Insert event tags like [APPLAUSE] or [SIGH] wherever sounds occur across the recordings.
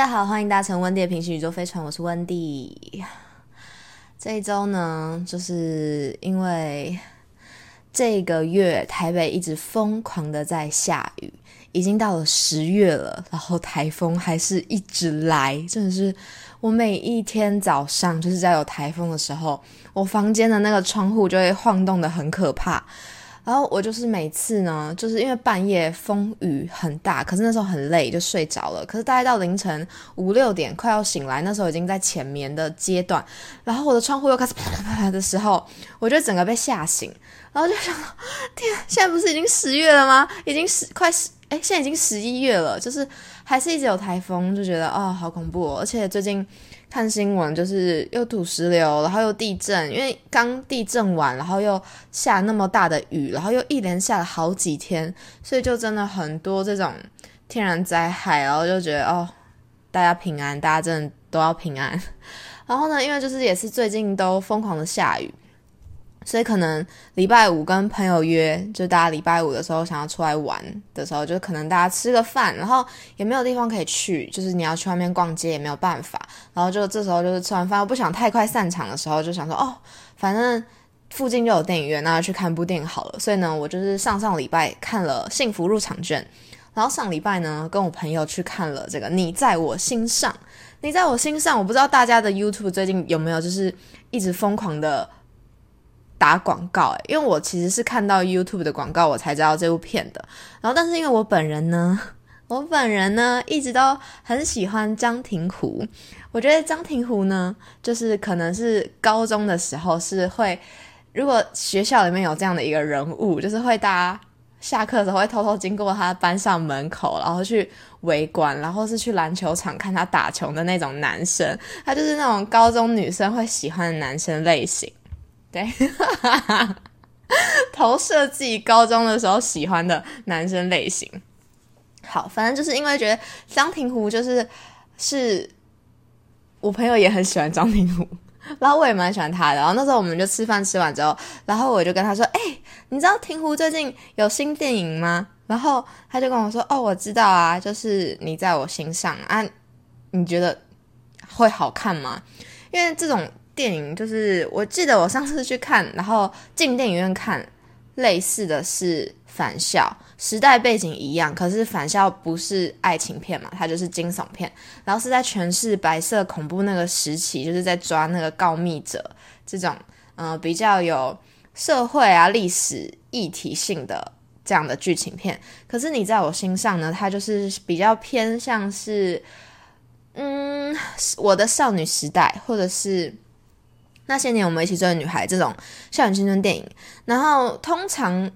大家好，欢迎搭乘温蒂的平行宇宙飞船，我是温蒂。这一周呢，就是因为这个月台北一直疯狂的在下雨，已经到了十月了，然后台风还是一直来，真的是我每一天早上就是在有台风的时候，我房间的那个窗户就会晃动的很可怕。然后我就是每次呢，就是因为半夜风雨很大，可是那时候很累，就睡着了。可是大概到凌晨五六点快要醒来，那时候已经在浅眠的阶段，然后我的窗户又开始啪啪啪的时候，我就整个被吓醒，然后就想，[LAUGHS] 天，现在不是已经十月了吗？[LAUGHS] 已经十快十，哎，现在已经十一月了，就是还是一直有台风，就觉得哦，好恐怖哦，而且最近。看新闻就是又土石流，然后又地震，因为刚地震完，然后又下那么大的雨，然后又一连下了好几天，所以就真的很多这种天然灾害，然后就觉得哦，大家平安，大家真的都要平安。[LAUGHS] 然后呢，因为就是也是最近都疯狂的下雨。所以可能礼拜五跟朋友约，就大家礼拜五的时候想要出来玩的时候，就可能大家吃个饭，然后也没有地方可以去，就是你要去外面逛街也没有办法，然后就这时候就是吃完饭，不想太快散场的时候，就想说哦，反正附近就有电影院，那就去看部电影好了。所以呢，我就是上上礼拜看了《幸福入场券》，然后上礼拜呢跟我朋友去看了这个《你在我心上》，你在我心上，我不知道大家的 YouTube 最近有没有就是一直疯狂的。打广告，因为我其实是看到 YouTube 的广告，我才知道这部片的。然后，但是因为我本人呢，我本人呢一直都很喜欢张庭湖。我觉得张庭湖呢，就是可能是高中的时候是会，如果学校里面有这样的一个人物，就是会大家下课的时候会偷偷经过他班上门口，然后去围观，然后是去篮球场看他打球的那种男生。他就是那种高中女生会喜欢的男生类型。对，[LAUGHS] 投射自己高中的时候喜欢的男生类型。好，反正就是因为觉得张庭湖就是是我朋友也很喜欢张庭湖，[LAUGHS] 然后我也蛮喜欢他的。然后那时候我们就吃饭吃完之后，然后我就跟他说：“哎，你知道庭湖最近有新电影吗？”然后他就跟我说：“哦，我知道啊，就是你在我心上啊，你觉得会好看吗？因为这种。”电影就是，我记得我上次去看，然后进电影院看，类似的是《返校》，时代背景一样，可是《返校》不是爱情片嘛，它就是惊悚片，然后是在诠释白色恐怖那个时期，就是在抓那个告密者这种，嗯，比较有社会啊历史议题性的这样的剧情片。可是你在我心上呢，它就是比较偏向是，嗯，我的少女时代，或者是。那些年我们一起追的女孩，这种校园青春电影，然后通常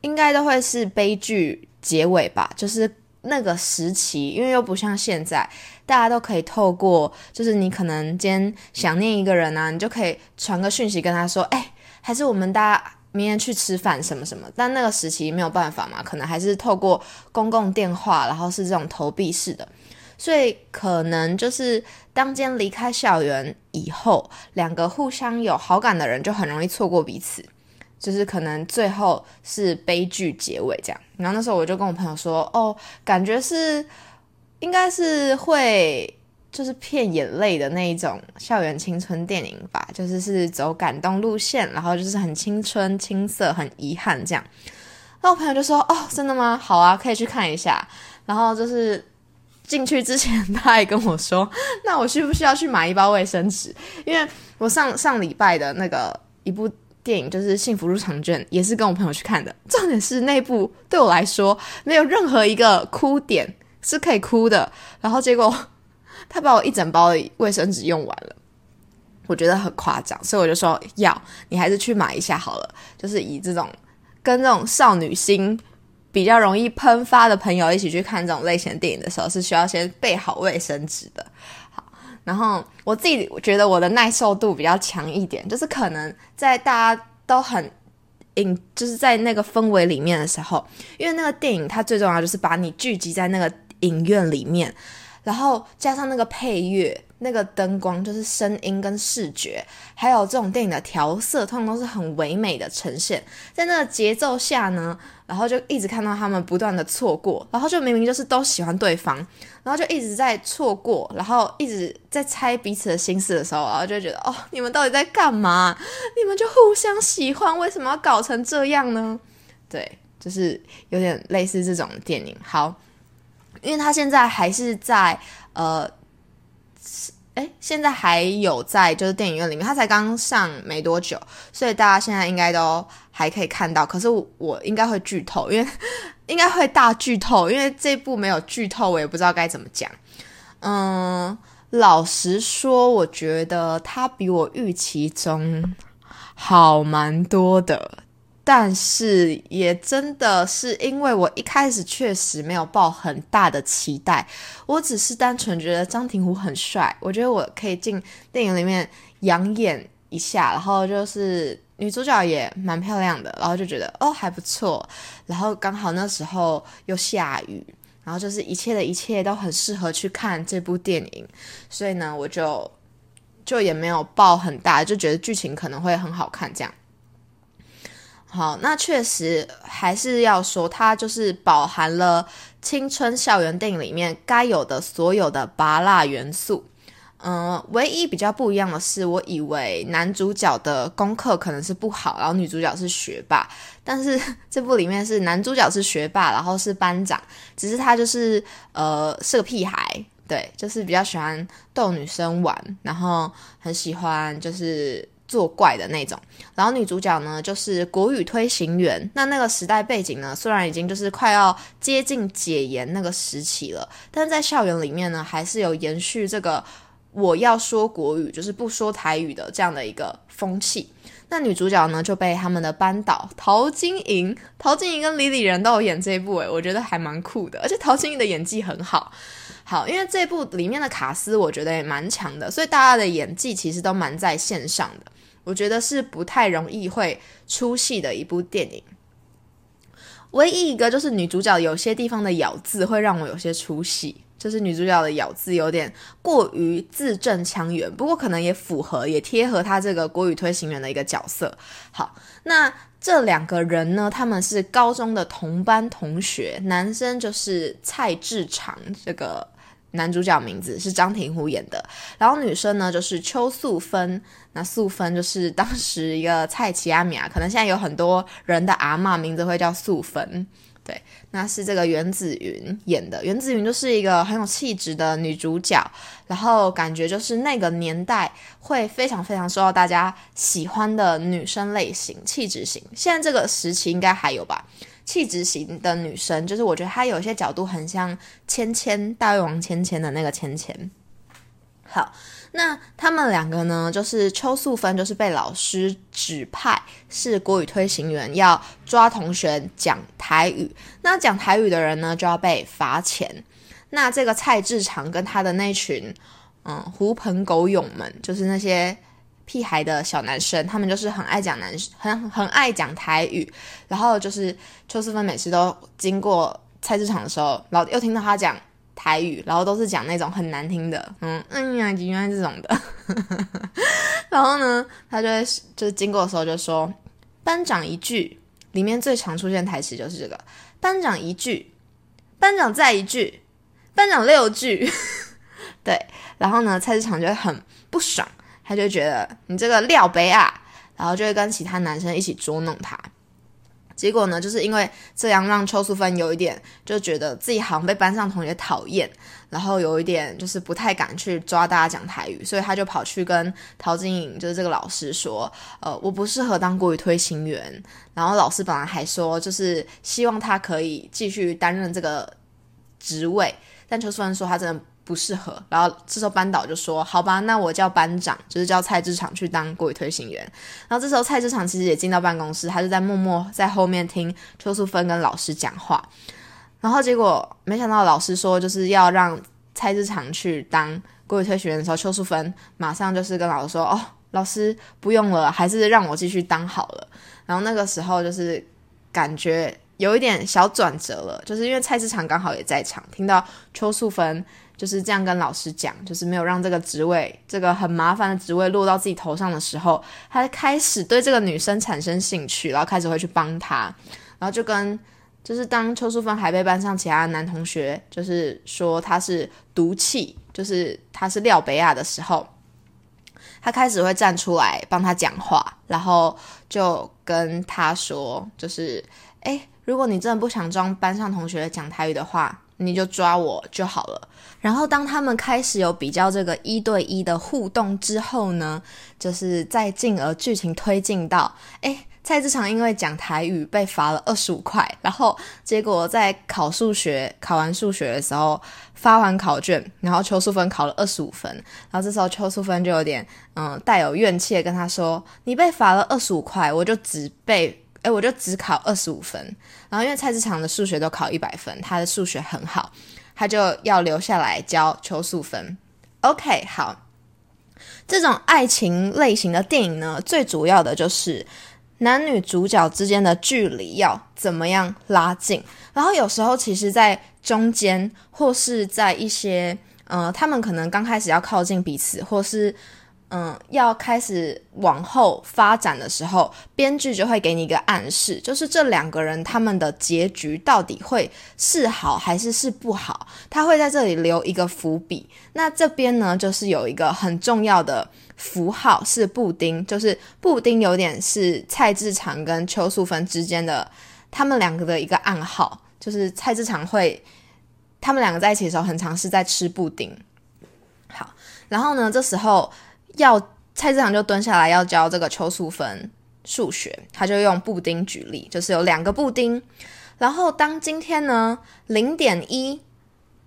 应该都会是悲剧结尾吧。就是那个时期，因为又不像现在，大家都可以透过，就是你可能今天想念一个人啊，你就可以传个讯息跟他说，哎，还是我们大家明天去吃饭什么什么。但那个时期没有办法嘛，可能还是透过公共电话，然后是这种投币式的。所以可能就是当间离开校园以后，两个互相有好感的人就很容易错过彼此，就是可能最后是悲剧结尾这样。然后那时候我就跟我朋友说：“哦，感觉是应该是会就是骗眼泪的那一种校园青春电影吧，就是是走感动路线，然后就是很青春青涩，很遗憾这样。”那我朋友就说：“哦，真的吗？好啊，可以去看一下。”然后就是。进去之前，他还跟我说：“ [LAUGHS] 那我需不需要去买一包卫生纸？因为我上上礼拜的那个一部电影就是《幸福入场券》，也是跟我朋友去看的。重点是那部对我来说没有任何一个哭点是可以哭的。然后结果他把我一整包的卫生纸用完了，[LAUGHS] 我觉得很夸张，所以我就说要你还是去买一下好了。就是以这种跟这种少女心。”比较容易喷发的朋友一起去看这种类型电影的时候，是需要先备好卫生纸的。好，然后我自己觉得我的耐受度比较强一点，就是可能在大家都很影，就是在那个氛围里面的时候，因为那个电影它最重要就是把你聚集在那个影院里面，然后加上那个配乐。那个灯光就是声音跟视觉，还有这种电影的调色，通常都是很唯美的呈现。在那个节奏下呢，然后就一直看到他们不断的错过，然后就明明就是都喜欢对方，然后就一直在错过，然后一直在猜彼此的心思的时候，然后就觉得哦，你们到底在干嘛？你们就互相喜欢，为什么要搞成这样呢？对，就是有点类似这种电影。好，因为他现在还是在呃。哎，现在还有在就是电影院里面，他才刚上没多久，所以大家现在应该都还可以看到。可是我应该会剧透，因为应该会大剧透，因为这部没有剧透，我也不知道该怎么讲。嗯，老实说，我觉得他比我预期中好蛮多的。但是也真的是因为我一开始确实没有抱很大的期待，我只是单纯觉得张庭湖很帅，我觉得我可以进电影里面养眼一下，然后就是女主角也蛮漂亮的，然后就觉得哦还不错，然后刚好那时候又下雨，然后就是一切的一切都很适合去看这部电影，所以呢我就就也没有抱很大，就觉得剧情可能会很好看这样。好，那确实还是要说，它就是饱含了青春校园电影里面该有的所有的拔辣元素。嗯，唯一比较不一样的是，我以为男主角的功课可能是不好，然后女主角是学霸，但是 [LAUGHS] 这部里面是男主角是学霸，然后是班长，只是他就是呃是个屁孩，对，就是比较喜欢逗女生玩，然后很喜欢就是。作怪的那种，然后女主角呢就是国语推行员。那那个时代背景呢，虽然已经就是快要接近解严那个时期了，但是在校园里面呢，还是有延续这个我要说国语，就是不说台语的这样的一个风气。那女主角呢就被他们的班导陶晶莹、陶晶莹跟李李仁都有演这一部，诶，我觉得还蛮酷的，而且陶晶莹的演技很好。好，因为这部里面的卡斯我觉得也蛮强的，所以大家的演技其实都蛮在线上的。我觉得是不太容易会出戏的一部电影。唯一一个就是女主角有些地方的咬字会让我有些出戏，就是女主角的咬字有点过于字正腔圆，不过可能也符合也贴合她这个国语推行员的一个角色。好，那这两个人呢，他们是高中的同班同学，男生就是蔡志长这个。男主角名字是张庭湖演的，然后女生呢就是邱素芬，那素芬就是当时一个蔡奇阿米啊，可能现在有很多人的阿妈名字会叫素芬，对，那是这个袁子云演的，袁子云就是一个很有气质的女主角，然后感觉就是那个年代会非常非常受到大家喜欢的女生类型，气质型，现在这个时期应该还有吧。气质型的女生，就是我觉得她有些角度很像芊芊，大胃王芊芊的那个芊芊。好，那他们两个呢，就是邱素芬，就是被老师指派是国语推行员，要抓同学讲台语。那讲台语的人呢，就要被罚钱。那这个蔡志长跟他的那群嗯狐朋狗友们，就是那些。屁孩的小男生，他们就是很爱讲男，很很爱讲台语。然后就是邱思芬每次都经过菜市场的时候，然后又听到他讲台语，然后都是讲那种很难听的，嗯嗯呀，原来这种的。[LAUGHS] 然后呢，他就会就是经过的时候就说：“班长一句，里面最常出现台词就是这个。班长一句，班长再一句，班长六句。[LAUGHS] 对，然后呢，菜市场就会很不爽。”他就觉得你这个料杯啊，然后就会跟其他男生一起捉弄他。结果呢，就是因为这样让邱淑芬有一点就觉得自己好像被班上同学讨厌，然后有一点就是不太敢去抓大家讲台语，所以他就跑去跟陶晶莹，就是这个老师说：“呃，我不适合当国语推行员。”然后老师本来还说，就是希望他可以继续担任这个职位，但邱淑芬说他真的。不适合，然后这时候班导就说：“好吧，那我叫班长，就是叫蔡志长去当国语推行员。”然后这时候蔡志长其实也进到办公室，他就在默默在后面听邱淑芬跟老师讲话。然后结果没想到老师说就是要让蔡志长去当国语推行员的时候，邱淑芬马上就是跟老师说：“哦，老师不用了，还是让我继续当好了。”然后那个时候就是感觉有一点小转折了，就是因为蔡志长刚好也在场，听到邱淑芬。就是这样跟老师讲，就是没有让这个职位，这个很麻烦的职位落到自己头上的时候，他开始对这个女生产生兴趣，然后开始会去帮她，然后就跟就是当邱淑芬还被班上其他男同学就是说她是毒气，就是她是廖北亚的时候，他开始会站出来帮他讲话，然后就跟他说，就是哎，如果你真的不想装班上同学讲台语的话。你就抓我就好了。然后当他们开始有比较这个一对一的互动之后呢，就是再进而剧情推进到，哎，蔡志强因为讲台语被罚了二十五块，然后结果在考数学考完数学的时候发完考卷，然后邱淑芬考了二十五分，然后这时候邱淑芬就有点嗯带有怨气跟他说：“你被罚了二十五块，我就只被。”哎，我就只考二十五分，然后因为蔡志强的数学都考一百分，他的数学很好，他就要留下来教邱素芬。OK，好，这种爱情类型的电影呢，最主要的就是男女主角之间的距离要怎么样拉近，然后有时候其实在中间或是在一些呃，他们可能刚开始要靠近彼此，或是。嗯，要开始往后发展的时候，编剧就会给你一个暗示，就是这两个人他们的结局到底会是好还是是不好，他会在这里留一个伏笔。那这边呢，就是有一个很重要的符号是布丁，就是布丁有点是蔡志长跟邱素芬之间的他们两个的一个暗号，就是蔡志长会他们两个在一起的时候，很常是在吃布丁。好，然后呢，这时候。要蔡志强就蹲下来要教这个邱素芬数学，他就用布丁举例，就是有两个布丁，然后当今天呢零点一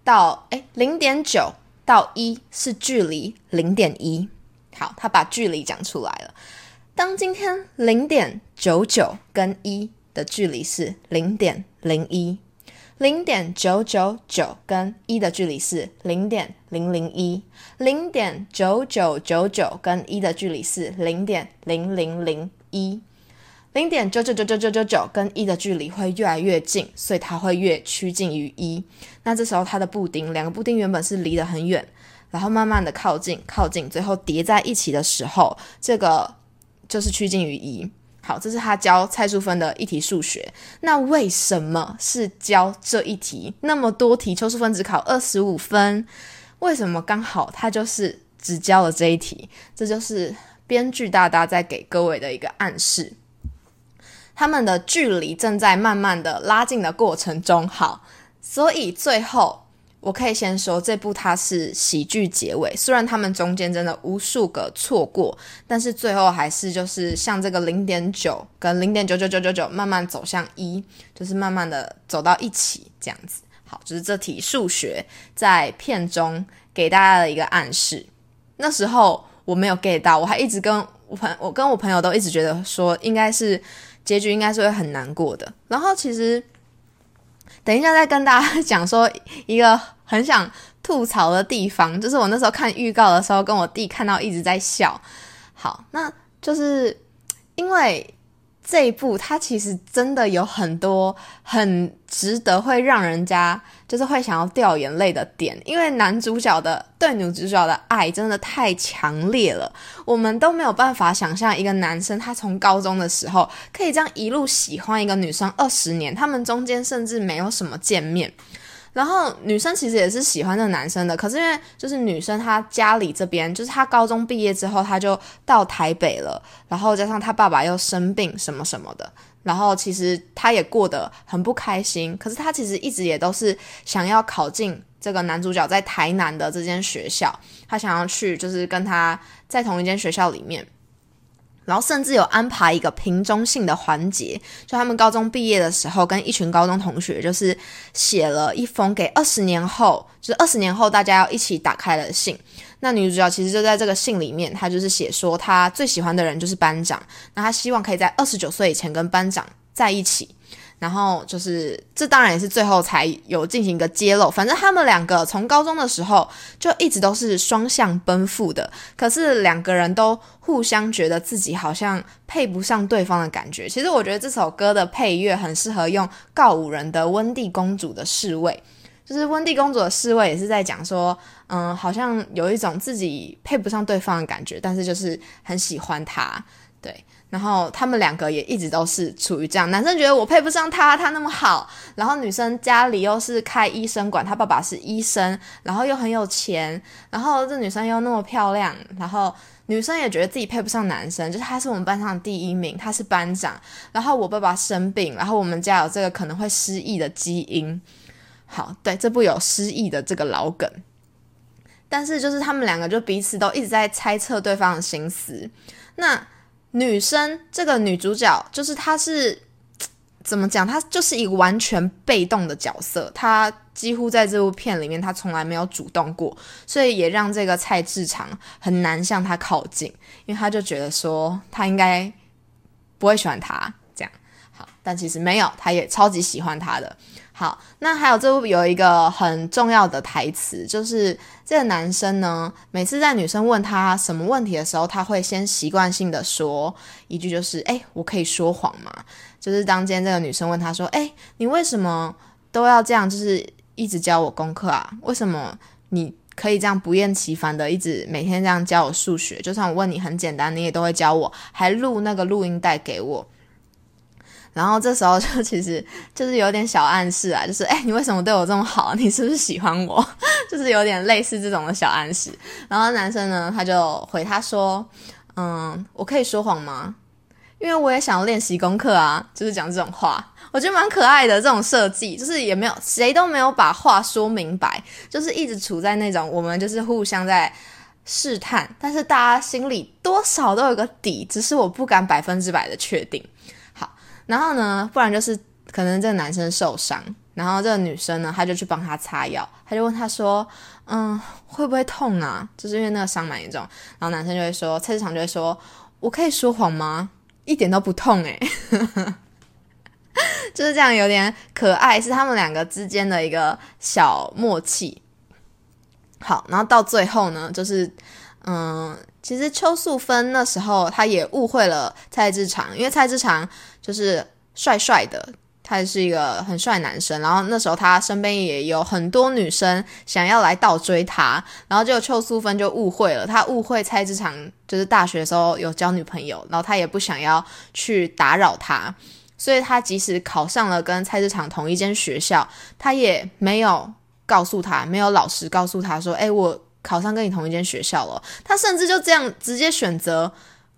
到哎零点九到一是距离零点一，好，他把距离讲出来了。当今天零点九九跟一的距离是零点零一。零点九九九跟一的距离是零点零零一，零点九九九九跟一的距离是零点零零零一，零点九九九九九九九跟一的距离会越来越近，所以它会越趋近于一。那这时候它的布丁，两个布丁原本是离得很远，然后慢慢的靠近，靠近，最后叠在一起的时候，这个就是趋近于一。好，这是他教蔡淑芬的一题数学。那为什么是教这一题？那么多题，邱淑芬只考二十五分，为什么刚好他就是只教了这一题？这就是编剧大大在给各位的一个暗示。他们的距离正在慢慢的拉近的过程中。好，所以最后。我可以先说，这部它是喜剧结尾，虽然他们中间真的无数个错过，但是最后还是就是像这个零点九跟零点九九九九九慢慢走向一，就是慢慢的走到一起这样子。好，就是这题数学在片中给大家的一个暗示。那时候我没有 get 到，我还一直跟我朋我跟我朋友都一直觉得说，应该是结局应该是会很难过的。然后其实。等一下，再跟大家讲说一个很想吐槽的地方，就是我那时候看预告的时候，跟我弟看到一直在笑。好，那就是因为。这一部它其实真的有很多很值得会让人家就是会想要掉眼泪的点，因为男主角的对女主角的爱真的太强烈了，我们都没有办法想象一个男生他从高中的时候可以这样一路喜欢一个女生二十年，他们中间甚至没有什么见面。然后女生其实也是喜欢这个男生的，可是因为就是女生她家里这边，就是她高中毕业之后，她就到台北了，然后加上她爸爸又生病什么什么的，然后其实她也过得很不开心。可是她其实一直也都是想要考进这个男主角在台南的这间学校，她想要去就是跟他在同一间学校里面。然后甚至有安排一个瓶中信的环节，就他们高中毕业的时候，跟一群高中同学，就是写了一封给二十年后，就是二十年后大家要一起打开的信。那女主角其实就在这个信里面，她就是写说，她最喜欢的人就是班长，那她希望可以在二十九岁以前跟班长在一起。然后就是，这当然也是最后才有进行一个揭露。反正他们两个从高中的时候就一直都是双向奔赴的，可是两个人都互相觉得自己好像配不上对方的感觉。其实我觉得这首歌的配乐很适合用告五人的温蒂公主的侍卫，就是温蒂公主的侍卫也是在讲说，嗯，好像有一种自己配不上对方的感觉，但是就是很喜欢他，对。然后他们两个也一直都是处于这样，男生觉得我配不上他，他那么好，然后女生家里又是开医生馆，他爸爸是医生，然后又很有钱，然后这女生又那么漂亮，然后女生也觉得自己配不上男生，就是他是我们班上第一名，他是班长，然后我爸爸生病，然后我们家有这个可能会失忆的基因。好，对，这部有失忆的这个老梗，但是就是他们两个就彼此都一直在猜测对方的心思。那女生这个女主角，就是她是怎么讲？她就是一个完全被动的角色，她几乎在这部片里面，她从来没有主动过，所以也让这个蔡志长很难向她靠近，因为他就觉得说他应该不会喜欢他这样。好，但其实没有，他也超级喜欢他的。好，那还有这部有一个很重要的台词，就是这个男生呢，每次在女生问他什么问题的时候，他会先习惯性的说一句，就是“哎，我可以说谎吗？”就是当今天这个女生问他说：“哎，你为什么都要这样，就是一直教我功课啊？为什么你可以这样不厌其烦的一直每天这样教我数学？就算我问你很简单，你也都会教我，还录那个录音带给我。”然后这时候就 [LAUGHS] 其实就是有点小暗示啊，就是哎，你为什么对我这么好？你是不是喜欢我？[LAUGHS] 就是有点类似这种的小暗示。然后男生呢，他就回他说：“嗯，我可以说谎吗？因为我也想要练习功课啊。”就是讲这种话，我觉得蛮可爱的。这种设计就是也没有谁都没有把话说明白，就是一直处在那种我们就是互相在试探，但是大家心里多少都有个底，只是我不敢百分之百的确定。然后呢，不然就是可能这个男生受伤，然后这个女生呢，她就去帮他擦药，她就问他说：“嗯，会不会痛啊？”就是因为那个伤蛮严重。然后男生就会说，菜市场就会说：“我可以说谎吗？[LAUGHS] 一点都不痛诶。[LAUGHS] 就是这样，有点可爱，是他们两个之间的一个小默契。好，然后到最后呢，就是嗯。其实邱素芬那时候她也误会了蔡志长，因为蔡志长就是帅帅的，他是一个很帅男生。然后那时候他身边也有很多女生想要来倒追他，然后就邱素芬就误会了，他误会蔡志长就是大学的时候有交女朋友，然后他也不想要去打扰他，所以他即使考上了跟蔡志长同一间学校，他也没有告诉他，没有老实告诉他说：“哎，我。”考上跟你同一间学校了，他甚至就这样直接选择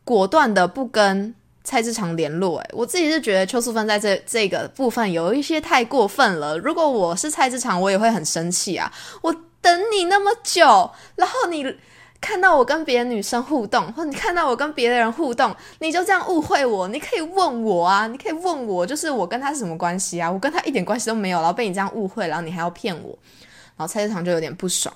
果断的不跟蔡志强联络。诶，我自己是觉得邱淑芬在这这个部分有一些太过分了。如果我是蔡志强，我也会很生气啊！我等你那么久，然后你看到我跟别的女生互动，或者你看到我跟别的人互动，你就这样误会我？你可以问我啊，你可以问我，就是我跟他是什么关系啊？我跟他一点关系都没有，然后被你这样误会，然后你还要骗我，然后蔡志强就有点不爽。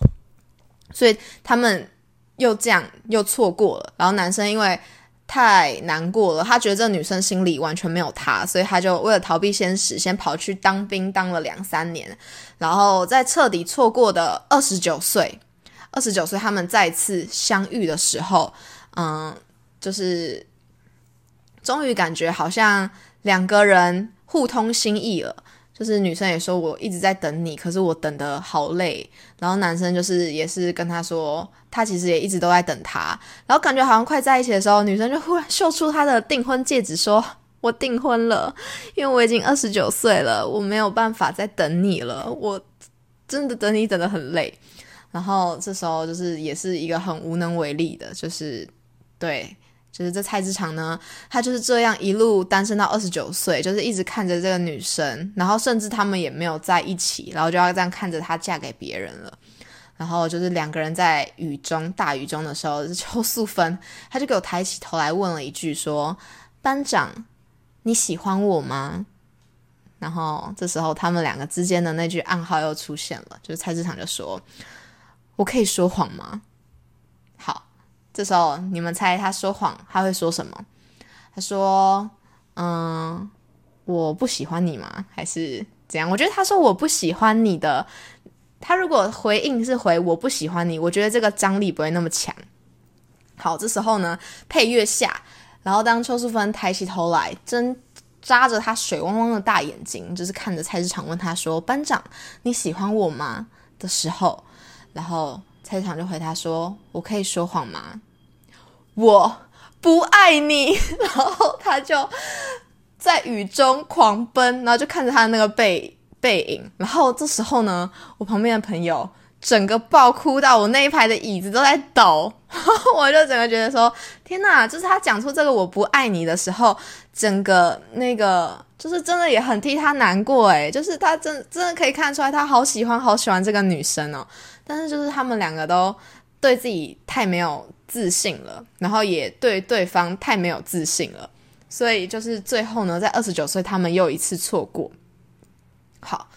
所以他们又这样又错过了，然后男生因为太难过了，他觉得这女生心里完全没有他，所以他就为了逃避现实，先跑去当兵，当了两三年，然后在彻底错过的二十九岁，二十九岁他们再次相遇的时候，嗯，就是终于感觉好像两个人互通心意了。就是女生也说我一直在等你，可是我等的好累。然后男生就是也是跟他说，他其实也一直都在等他。然后感觉好像快在一起的时候，女生就忽然秀出她的订婚戒指，说我订婚了，因为我已经二十九岁了，我没有办法再等你了，我真的等你等的很累。然后这时候就是也是一个很无能为力的，就是对。就是这蔡志强呢，他就是这样一路单身到二十九岁，就是一直看着这个女生，然后甚至他们也没有在一起，然后就要这样看着她嫁给别人了。然后就是两个人在雨中大雨中的时候，邱素芬他就给我抬起头来问了一句说：“班长，你喜欢我吗？”然后这时候他们两个之间的那句暗号又出现了，就是蔡志强就说：“我可以说谎吗？”这时候你们猜他说谎他会说什么？他说：“嗯，我不喜欢你吗？还是怎样？”我觉得他说我不喜欢你的，他如果回应是回我不喜欢你，我觉得这个张力不会那么强。好，这时候呢，配乐下，然后当邱淑芬抬起头来，真扎着他水汪汪的大眼睛，就是看着菜市场问他说：“班长，你喜欢我吗？”的时候，然后菜市场就回他说：“我可以说谎吗？我不爱你。[LAUGHS] ”然后他就在雨中狂奔，然后就看着他的那个背背影。然后这时候呢，我旁边的朋友。整个爆哭到我那一排的椅子都在抖，[LAUGHS] 我就整个觉得说天哪！就是他讲出这个“我不爱你”的时候，整个那个就是真的也很替他难过诶，就是他真真的可以看出来他好喜欢好喜欢这个女生哦，但是就是他们两个都对自己太没有自信了，然后也对对方太没有自信了，所以就是最后呢，在二十九岁他们又一次错过。好。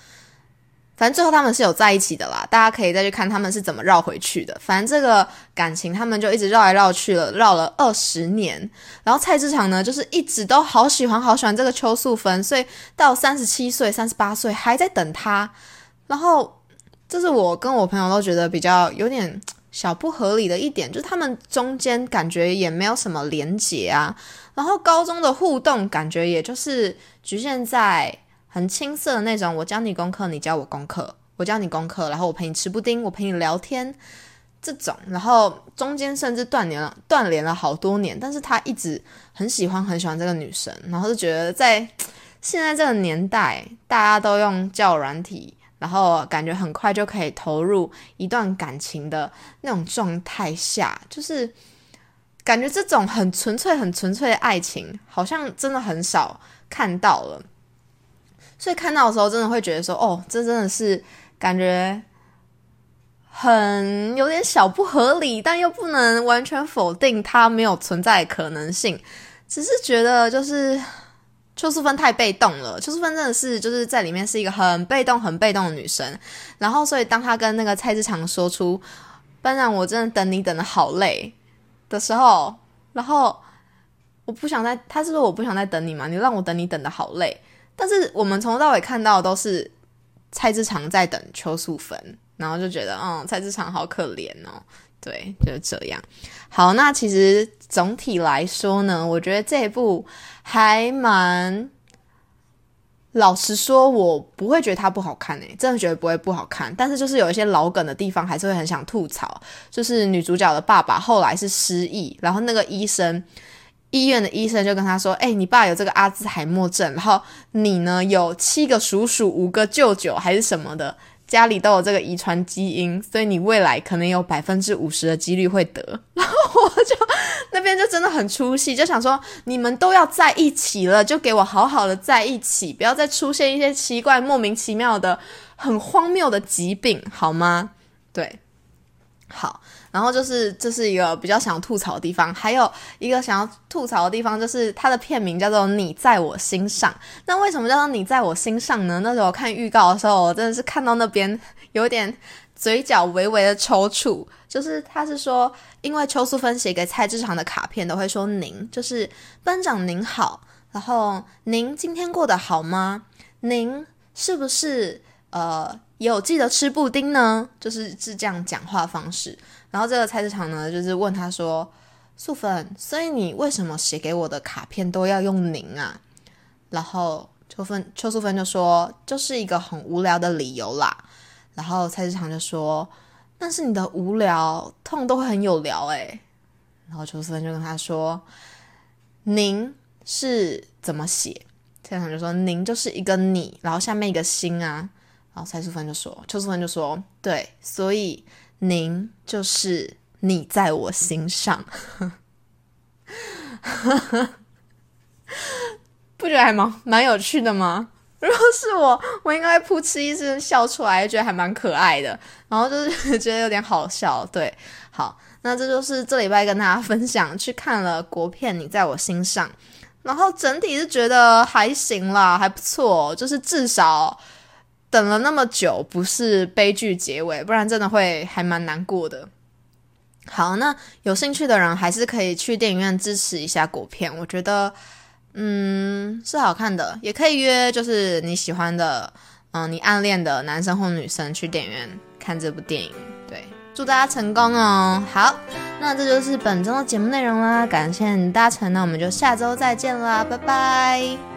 反正最后他们是有在一起的啦，大家可以再去看他们是怎么绕回去的。反正这个感情他们就一直绕来绕去了，绕了二十年。然后蔡志强呢，就是一直都好喜欢好喜欢这个邱素芬，所以到三十七岁、三十八岁还在等他。然后这是我跟我朋友都觉得比较有点小不合理的一点，就是他们中间感觉也没有什么连结啊。然后高中的互动感觉也就是局限在。很青涩的那种，我教你功课，你教我功课，我教你功课，然后我陪你吃布丁，我陪你聊天，这种，然后中间甚至断联了，断联了好多年，但是他一直很喜欢很喜欢这个女生，然后就觉得在现在这个年代，大家都用教软体，然后感觉很快就可以投入一段感情的那种状态下，就是感觉这种很纯粹、很纯粹的爱情，好像真的很少看到了。所以看到的时候，真的会觉得说，哦，这真的是感觉很有点小不合理，但又不能完全否定它没有存在的可能性。只是觉得就是邱淑芬太被动了，邱淑芬真的是就是在里面是一个很被动、很被动的女生。然后，所以当她跟那个蔡志强说出“班长，我真的等你等的好累”的时候，然后我不想再，他是说我不想再等你嘛？你让我等你等的好累。但是我们从头到尾看到的都是蔡志强在等邱素芬，然后就觉得，嗯，蔡志强好可怜哦。对，就是这样。好，那其实总体来说呢，我觉得这一部还蛮……老实说，我不会觉得它不好看诶，真的觉得不会不好看。但是就是有一些老梗的地方，还是会很想吐槽。就是女主角的爸爸后来是失忆，然后那个医生。医院的医生就跟他说：“哎，你爸有这个阿兹海默症，然后你呢有七个叔叔、五个舅舅还是什么的，家里都有这个遗传基因，所以你未来可能有百分之五十的几率会得。[LAUGHS] ”然后我就那边就真的很出戏，就想说你们都要在一起了，就给我好好的在一起，不要再出现一些奇怪、莫名其妙的、很荒谬的疾病，好吗？对，好。然后就是这是一个比较想要吐槽的地方，还有一个想要吐槽的地方就是它的片名叫做《你在我心上》。那为什么叫做《你在我心上》呢？那时候看预告的时候，我真的是看到那边有点嘴角微微的抽搐。就是他是说，因为邱淑芬写给蔡志强的卡片都会说“您”，就是班长您好，然后您今天过得好吗？您是不是呃有记得吃布丁呢？就是是这样讲话方式。然后这个菜市场呢，就是问他说：“素芬，所以你为什么写给我的卡片都要用您啊？”然后邱芬邱素芬就说：“就是一个很无聊的理由啦。”然后菜市场就说：“但是你的无聊痛都会很有聊诶。然后邱素芬就跟他说：“您是怎么写？”菜市场就说：“您就是一个你，然后下面一个心啊。”然后蔡素芬就说：“邱素芬就说，对，所以。”您就是你在我心上，[LAUGHS] 不觉得还蛮蛮有趣的吗？如果是我，我应该扑哧一声笑出来，觉得还蛮可爱的，然后就是 [LAUGHS] 觉得有点好笑。对，好，那这就是这礼拜跟大家分享去看了国片《你在我心上》，然后整体是觉得还行啦，还不错，就是至少。等了那么久，不是悲剧结尾，不然真的会还蛮难过的。好，那有兴趣的人还是可以去电影院支持一下国片，我觉得，嗯，是好看的，也可以约就是你喜欢的，嗯，你暗恋的男生或女生去电影院看这部电影。对，祝大家成功哦！好，那这就是本周的节目内容啦，感谢大家，那我们就下周再见啦，拜拜。